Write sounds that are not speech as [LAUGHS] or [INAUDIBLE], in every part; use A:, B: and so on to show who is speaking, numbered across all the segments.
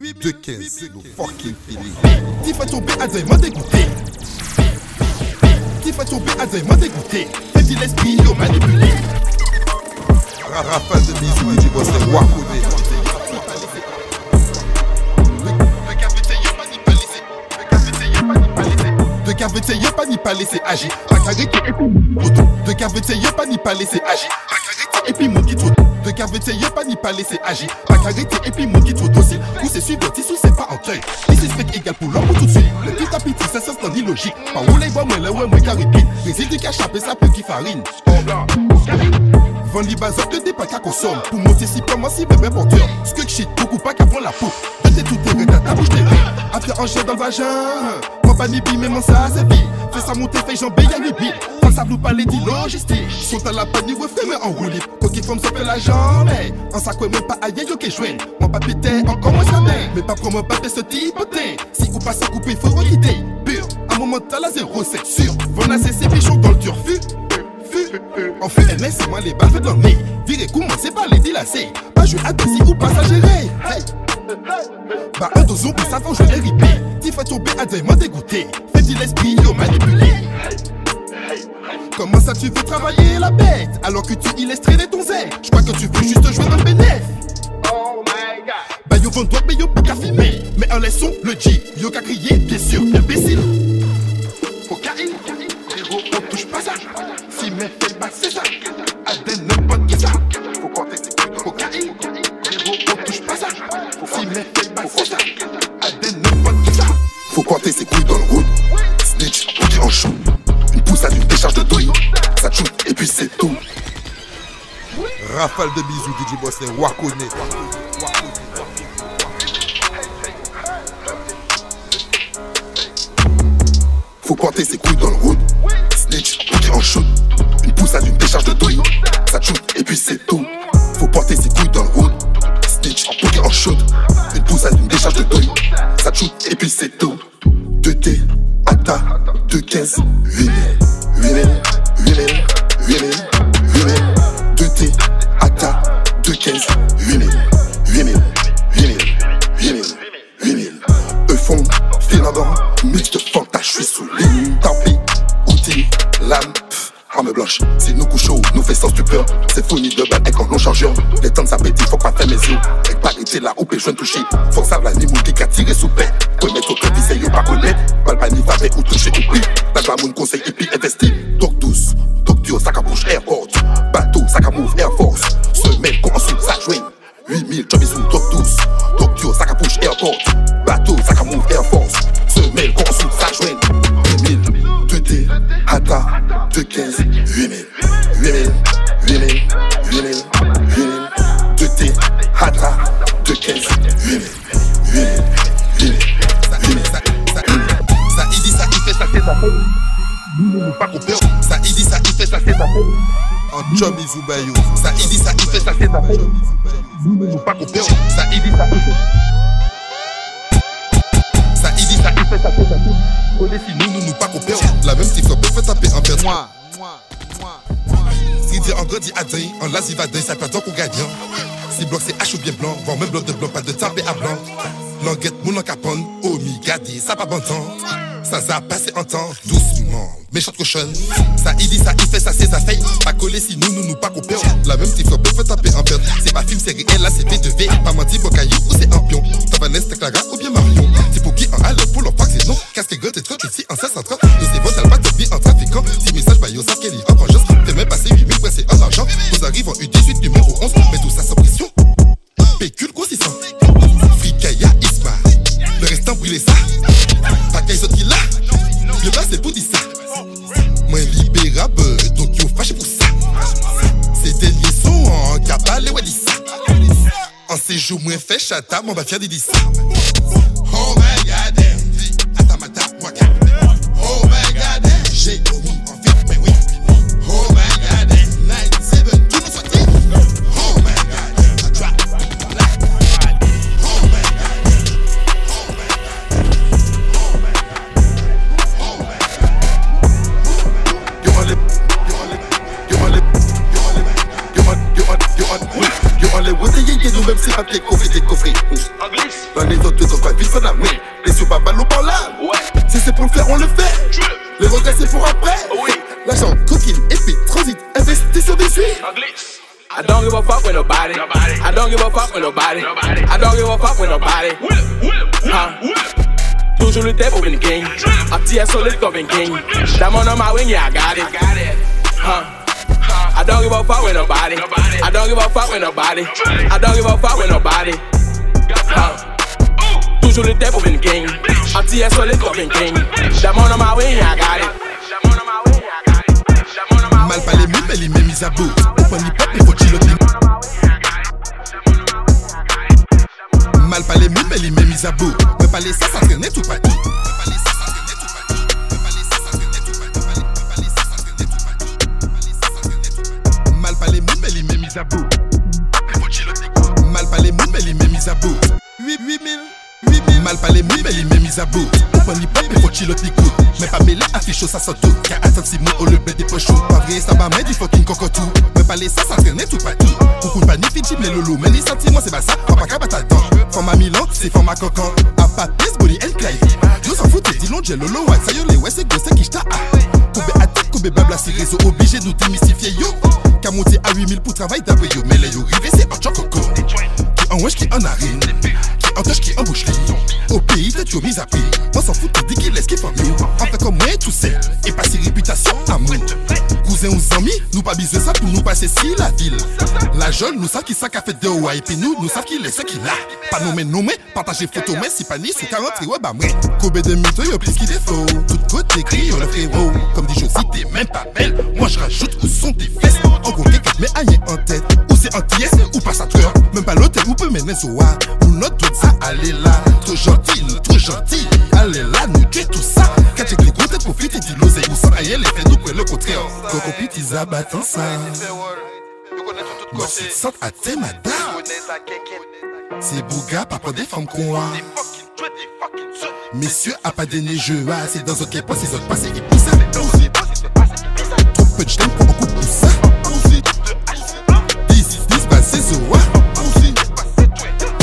A: 2-15, no fucking feeling.
B: T'y fait tomber à m'a dégoûté. T'y fait tomber à m'a dégoûté. Fais dit l'esprit, yo manipulé.
A: Rafale de bisous, DJ Boss, c'est Wakoné.
B: De cavité, y'a pas ni pas laisser agir. De cavité, y'a pas ni pas laisser agir. Cavité, y'a pas ni pas laisser agir. La carité et puis mon qui trop docile. Ou c'est suivre, tissu, c'est pas en cueil. Ici, spec égal pour l'homme ou tout de suite. Le petit à petit, ça, c'est dans l'illogique. Par où les bois, moi, là, ouais, moi, caribine. Les idées cachées, ça peut qui farine. Vendu bazar que des pas qu'à consomme Pour monter si pas moi si bébé porteur que shit beaucoup pas prendre la peau tes tout tes ta ta bouche des Après un chien dans le vagin Moi pas ni bi mais mon ça c'est vie Fais ça monter fait jambes y'a les billes Ça vous parler dit logistique Sont à la panique ouais frère mais en Quand ils font ça fait la jambe En sac ouais même pas aïe yo qui joigne Mon papier t'es encore moins ça Mais pas pour moi pas ce type Si vous passez couper faut quitter Pur un moment t'as la zéro c'est sûr Vont nasser ces bichons dans le turfu en fait, NS, c'est moi les faites dans le nez. Virez comment c'est pas les dilacés. Pas jouer à dossier ou passagéré. Hey. Bah, un dozo pour ça, je vais ripé. T'y fait tomber à des mots dégoûté. Fais dit l'esprit, yo manipulé. Comment ça tu veux travailler la bête? Alors que tu illustré ton zèle Je crois que tu veux juste jouer dans le bénéf. Oh my god. Bah yo vend mais yo pas filmer. Mais un laissons le G, yo qu'a crié, bien sûr, imbécile. Cocaïne, héros, on touche pas ça. Si mais fais pas c'est ça. Aden n'importe qui ça. Faut compter cocaïne. Héros, on touche pas ça. Si mais fais pas c'est ça. Aden n'importe qui ça.
C: Faut compter ses couilles dans le route. Snitch, on dit en chou.
A: Rafale de bisous, DJ Boss, c'est Wakoné.
C: Faut compter ses couilles dans le route. Snitch, dit en shoot. Une poussade, une décharge de douille. Ça shoot et puis c'est tout. Faut porter ses couilles dans le route. Snitch, dit en shoot. Une poussade, une décharge de douille. Ça shoot et puis c'est tout. 2T, ATA, 215, 8000. 8000, 8000, 8000, Mix de fanta, je suis sous ligne. Tapis, outils, lame, arme blanche. Si nous couchons, nous fait sans stupeur. C'est fourni de balles avec un non chargeur. Les temps s'appétit, faut pas faire mes yeux. Avec parité là, ou je toucher. Faut que ça la
A: Zoubayou.
B: Ça il dit ça, il fait ça, c'est. Pas il dit ça, il fait ça. il dit ça, il fait ça, c'est nous, nous, nous pas. La même type, peut fait taper en perte.
A: Moi, moi, moi.
B: Si dit en à en l'Asie va dingue, ça peut donc qu'on gagne. Si bloc c'est H ou bien blanc, voire même bloc de blanc, pas de tapé à blanc. Languette, mon encapon, oh mi gadi, ça pas bon temps. Ça ça passé en temps, doucement, méchante cochonne. Ça il dit ça, il fait ça, c'est ça fait. Pas coller si nous, nous, nous pas couper. La même type, peut taper en perte. C'est pas film, c'est réel, là c'est V2V. Pas menti, bon caillou ou c'est un pion. T'as Vanessa, Clara ou bien Marion. C'est pour qui en halle pour leur c'est non. Casque gueule, t'es trop ici en 530. Nous c'est pas de vie en trafiquant. Si message, bah yo, ça qu'elle est en juste. Fais même passer 8000 ouais, c'est en argent. Nous arrivons en U18 numéro 11. Mais tout ça sans pression. En séjour moins fait chata, de dire ça. L'argent, coquine, puis transit, investis sur des suites.
D: I don't give a fuck with nobody.
E: Nobody.
D: I don't give a fuck with nobody.
E: Nobody.
D: I don't give a fuck with nobody.
E: Whip, whip,
D: Huh.
E: whip, whip.
D: Toujours le tempo in the game. I tear solid coming king. Diamond on my wing, yeah, I got it.
E: Got it.
D: Huh. I don't give a fuck with nobody.
E: Nobody.
D: I don't give a fuck with nobody. I don't give a fuck with nobody. Huh. Toujours le tempo in the game. I tear solid coming king. Diamond on my wing, yeah, I got it.
C: Mal pas les mais les mêmes à bout. Open hip hop, il faut. Mal pas les mêmes, mais les mêmes à bout. Me pas ça traînait tout pas. Mal pas les mais les à bout. Mal pas les mais les mêmes à bout. 8 000, 8 000. Mal mêmes, mais les mêmes mis à bout. Open hip hop, il faut chiloter coup. Mais pas mêler affiche chaud, ça sort tout. Car attends, si moi, au le bled des poches chauds. Pas vrai, ça va mettre du fucking cocotou. Me parler ça, ça traînait tout ni Fidji, mais lolo. Mais les sentiments, c'est pas ça. Pas pas qu'à battre dedans. Format Milan. A s'en fout, t'es dit long, j'ai lolo. Y est, les ouais, c'est gros, c'est qui j't'a. Kobe attaque, Kobe babla, c'est réseau obligé de nous démystifier yo. Qu'à monter à 8000 pour travail d'après yo. Les yo. Qui en wesh. Qui en touche, qui en bouche Au pays, t'es toujours mis à pied. Moi s'en fout, t'es dit qu'il laisse qui fait mieux. En fait, comme moi, tout seul. Et passer réputation, amour. Cousin ou nous pas besoin ça pour nous passer si la ville. La jeune, nous savons qui ça qu'a fait de ouais. Et puis nous, nous savons qui laisse qui là. Pas nommer, nommer, partager photo, mais si pas ni sous 40 ouais, bah. Kobe de mytho, yo plus qu'il est faux. Tout côté écrit, on le frérot. Comme dit Josie, t'es même pas belle. Moi je rajoute où sont tes fesses. En gros, quelqu'un met rien en tête. Ou c'est anti ou pas ça cœur. Même pas l'hôtel, ou peut mener Zoa. Ou notre tout ça, allez là. Trop gentil, trop gentil. Allez là, nous tuer tout ça. Quand tu les gros, t'es profité du l'oseille. Ou sans ailleurs, les nous prenons le contraire. Pit, ils abattent ça. Moi, c'est à tes madame. C'est Bouga, pas des femmes qu'on a. Messieurs, à pas des ah, c'est dans autre pas, c'est autres et poussés. Trop peu de pour beaucoup de poussins. 10, 10, bah c'est.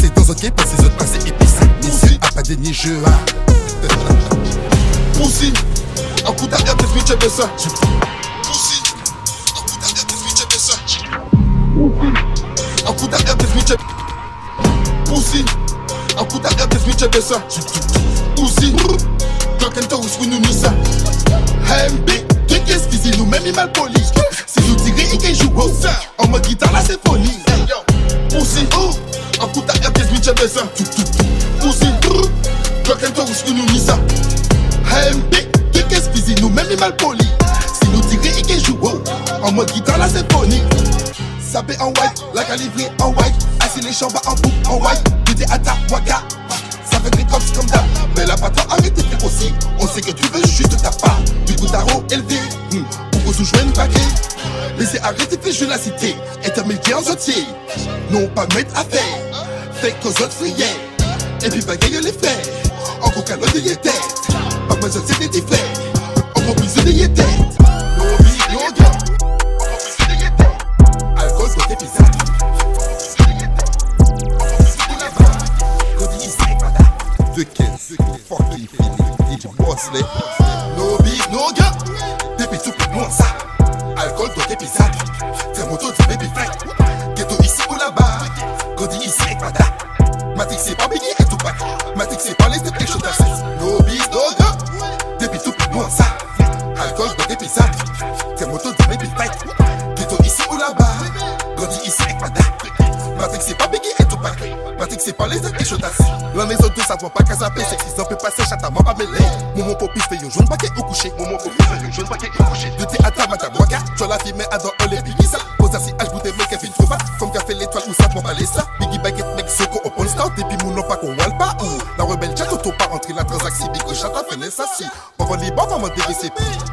C: C'est dans autre pas, c'est autres et poussés. Messieurs, à pas des
B: un coup d'arrière, t'es ça. Et ça. Pussy, Glock and Toast, we nous mis ça. MB, qu'est-ce qu'ils nous même mal poli. Si nous tirez, il joue ça. En mode guitare, la symphonie. Pussy, un coup d'arrière, t'es switch et ça. Pussy, Glock and Toast, we nous mis ça. MB, qu'est-ce qu'ils nous même mal poli. Si nous tirez, il joue. En mode guitare, la symphonie. Sapé en white, la calibrée en white, assis les chambres en boucle en white, BD à ta waka. D'hab, mais la patron arrête de faire aussi. On sait que tu veux juste ta part, du coup tarot élevé, hmm, pour se joigne une paquet. Laissez arrêter de faire la cité, intermédiaire en entier. Non pas mettre à faire, fait qu'aux autres frières. Et puis bagaille les frères, encore qu'à l'autre des têtes. Pas besoin de des encore plus de des têtes. No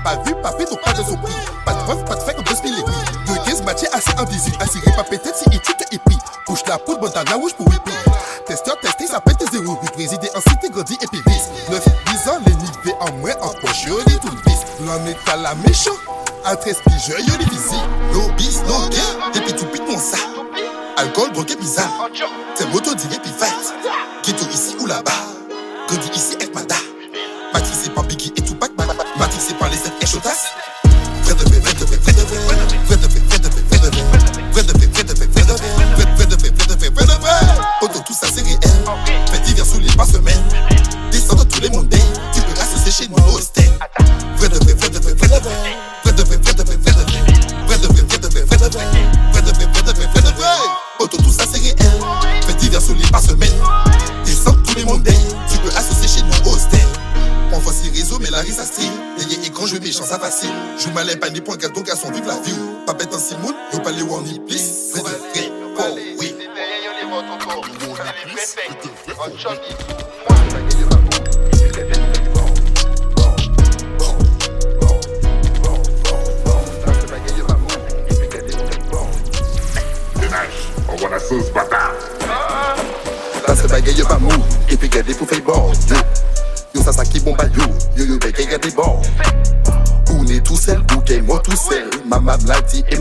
B: Pas vu, pas fait, donc pas de surprise. Pas de preuve, pas de fait, on peut se les De 15 matières assez invisibles. Assuré, pas peut-être si il tue, et puis. Couche la poudre, la rouge pour hippie. Testeur, testé, ça pète tes zéros. Puis présidé, ensuite grandi et puis 9, 10 ans, les niveaux en moins, en poche, yo, les tout bis. L'en est à la méchant. À 13 piges, yo, les visi. No bis, no gain. Et puis tu piques mon ça. Alcool, drogue bizarre. C'est moto, dîner, puis fight.
C: Qui tout ici ou là-bas.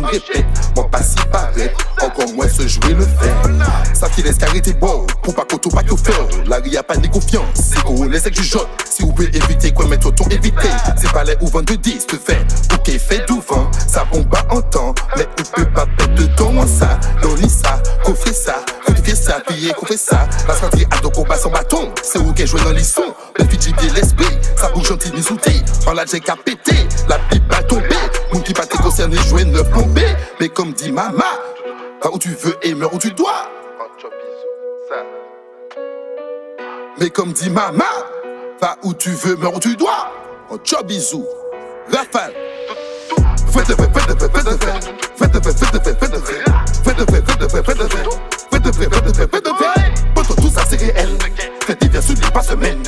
C: répète, moi pas si paraît, encore moins se jouer le fait. Ça qui laisse carité bon, pour pas qu'on pas tout faire. La ria pas de confiance, c'est qu'on les du jaune. Si vous pouvez éviter, quoi mettre autant éviter. C'est pas les ou de 10 te fait, ok fait vent, ça bombe en temps, mais on peut pas perdre de temps en ça. Donne ça, coffre ça, codifier ça, piller, coffre ça. La stratégie à donc on bat son bâton, c'est où qu'elle joue dans les sons. Le Fiji l'esprit, ça bouge gentil, mis souté. En la j'ai qu'à péter, la pipe va tomber concerné, ne. Mais comme dit maman, va où tu veux et meurs où tu dois. Mais comme dit maman, va où tu veux, meurs où tu dois. En job bisou, rafale. Faites faites faites faites faites faites faites faites faites faites faites faites faites faites faites faites tout ça c'est réel. Faites des versus les pas semaine.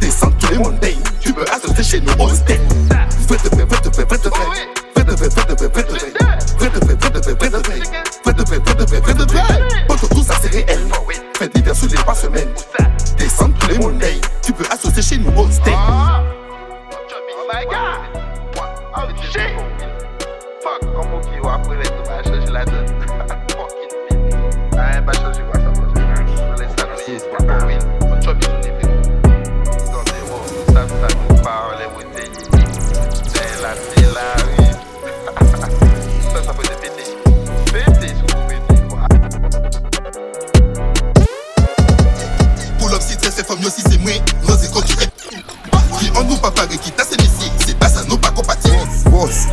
C: Descends tous les mondays. Tu peux assister chez nous au stade. Faites faites faites faites faites victory, victory, victory. nous
F: pas
B: parer qui t'a ici, c'est pas ça nous pas compatible.
A: Boss,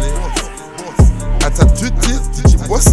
A: à ta
B: tu dis, tu boss,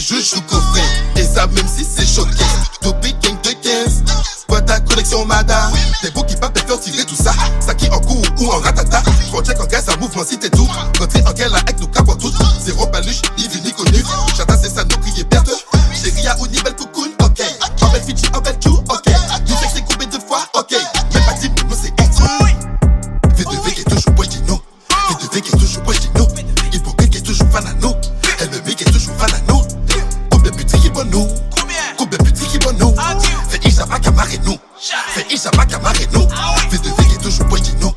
B: juste chou fait Et ça même si c'est Macamarino. Fils de vie qui toujours non.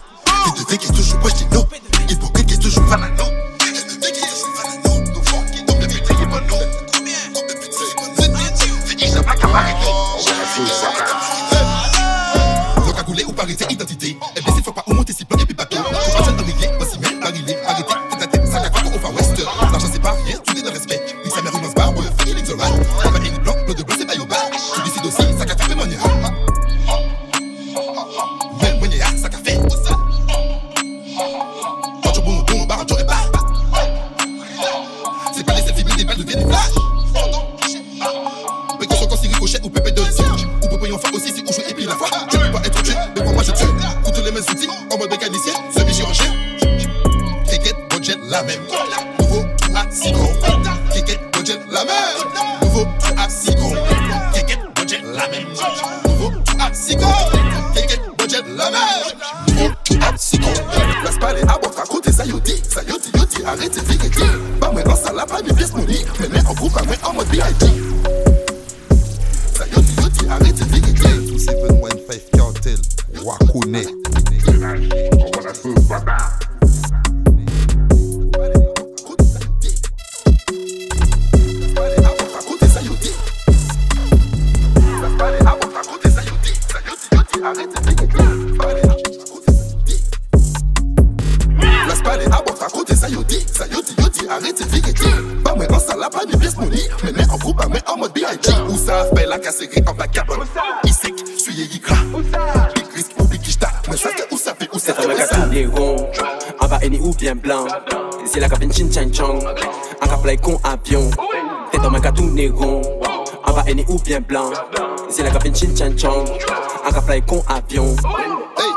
B: Vite, life or what I feel about that. Bien
D: blanc. C'est la cabine chin chan chong. En fly con avion. T'es un mec à tourner rond. En bas, any ou bien blanc. C'est la cabine chin chan chong. En cap fly con avion.
C: Hey,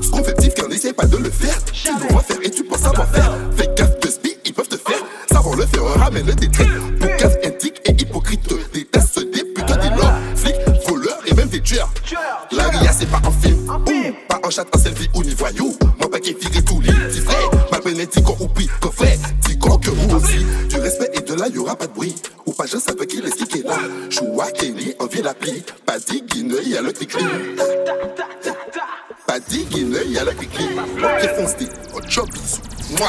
C: ce qu'on fait qu'on n'essaie pas de le faire. Tu dois faire et tu penses savoir faire. Fais gaffe de spi, ils peuvent te faire. Savoir le faire, ramène le détrait. Boucave, indique et hypocrite. Des tests, des putains, des lords, flics, voleurs et même des tueurs. La ria, c'est pas un film. Pas un chat, un selfie au job bisou. Moi.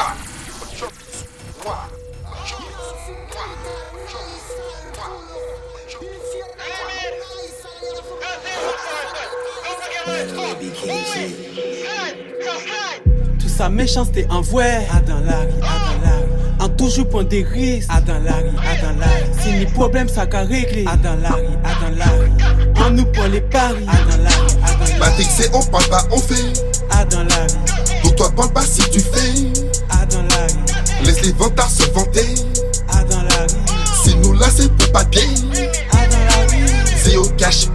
G: Tout sa méchanceté en vrai, à dans la. En toujours point des risques, à dans la rue, à dans la rue. Si ni problème, ça qu'a réglé, à dans la rue, à dans la rue. On nous prend les paris, à dans la rue, à dans la rue.
B: Matrix, c'est on parle pas, on fait.
G: À dans la rue,
B: Donc toi, parle pas si tu fais.
G: à dans la rue,
B: Laisse les vantards se vanter.
G: à dans la rue,
B: Si nous là, c'est pour bien.
G: à dans la rue,
B: Zéo cash,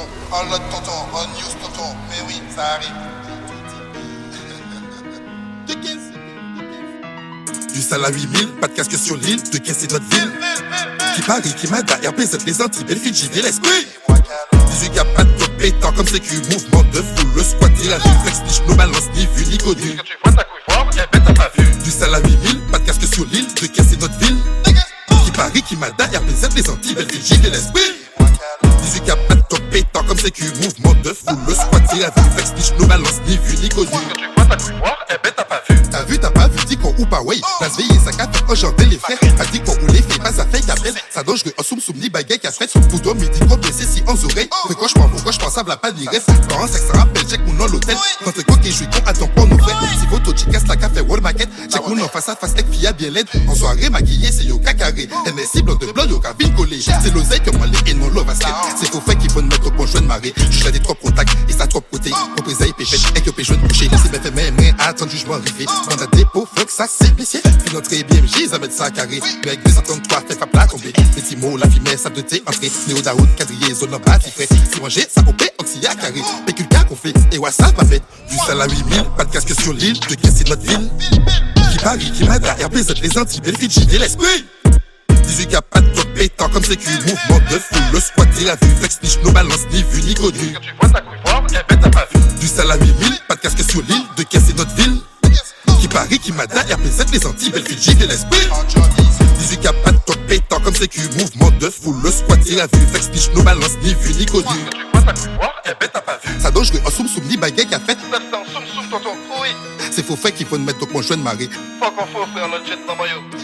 B: tonton. Lot, tonton. En news, tonton. Mais oui, ça arrive. [LAUGHS] Du sale à 8000, pas de casque sur l'île, de caisse c'est notre ville? Qui Paris, qui Mada, RP, c'est les Antilles, Fidji, des l'esprit. 18 y'a pas de pétant comme sécu, mouvement de foule, le squat, il a vu, flex, niche, nos balance, ni vu, ni connu. Du sale à 8000, pas de casque sur l'île, de caisse c'est notre ville? Qui Paris, qui Mada, RP, c'est les Antilles, Fidji, des l'esprit. 18 y'a pas de pétant comme sécu, mouvement de foule, le squat, il a vu, flex, niche, nos balance, ni vu, ni connu. T'as vu, t'as pas vu, dis qu'on ou pas, ouais. La veille, ça capte aujourd'hui les frères. T'as dit qu'on roulait, fait pas ça fait qu'appelle. Ça doit jouer en soum soum ni baguette, casse fait. Pour toi, midi, trop blessé, si en oreilles. Mais quoi, je pense, pourquoi je pense à la pas d'y reste. Quand sexe, ça rappelle, check mon nom l'hôtel. Quand t'es quoi qui joue, con, attends pas nos frères. Si photo, tu casses la café, wall maquette. Check mon nom face à face, tech, fille bien laide. En soirée, maquillée, c'est yo cacaré. NSI, blanc de blanc, yo C'est l'oseille que moi, les et non l'eau basket. C'est faux fait faut mettre au conjoint de marée. Je l'ai des trop contacts, et ça trop côté. Représailles, péchette, et que péchette couché. Laissez mes faits, mais, mais, attends, jugement arrivé. On a dépôt, faut que ça s'épaissit. Puis notre BMJ, ça met ça carré. Mais avec 233, fait pas plat tomber. Petit mot, la fumée, ça de thé, entrée. Néo Daoud, quadrillé, zone en bas. Si manger, ça opé, oxya carré. Péculca qu'on fait, et WhatsApp pas fait. Du sale à 8000, pas de casque sur l'île, de caisse c'est notre ville. Qui Paris, qui Mada, RP, les Antilles, belle Fidji, l'esprit. 18 k pas de top pétant comme sécu, mouvement de foule, le squat, il a vu, flex, niche, nos balances, ni vu, ni connu. Du sale à 8000, pas de casque sur l'île, de caisse c'est notre ville. Qui Paris, qui Mada, RP7, les Antilles, Fidji, de l'esprit. 18 k pas de top pétant comme sécu, mouvement de foule, le squat, il a vu, flex, niche, nos balances, ni vu, ni connu. Ça doit jouer en soum soum ni baguette qu'a fait. C'est faux fait qu'il faut nous mettre au conjoint de marée.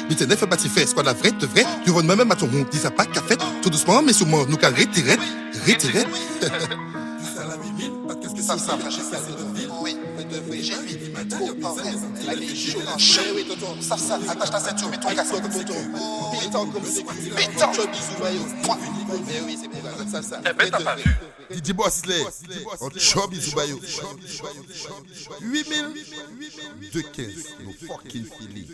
B: Mité neuf pas fait, squad la vraie, de vrai. Tu vois même à ton monde, dis ça pas qu'a fait. Tout doucement, mais sûrement, nous qu'à retirer, retirer. Ça, ça, oui, de vrai, j'ai mis, trop pas vrai, chaud, oui, tonton, ça, attache ta ceinture, mets ton casque, tonton, pétant comme c'est, pétant, bisous, maillot, mais oui, c'est pour ça, ça, ça,
A: DJ Bosley, on chop bisous bayo. 8000, 215, no fucking Philly.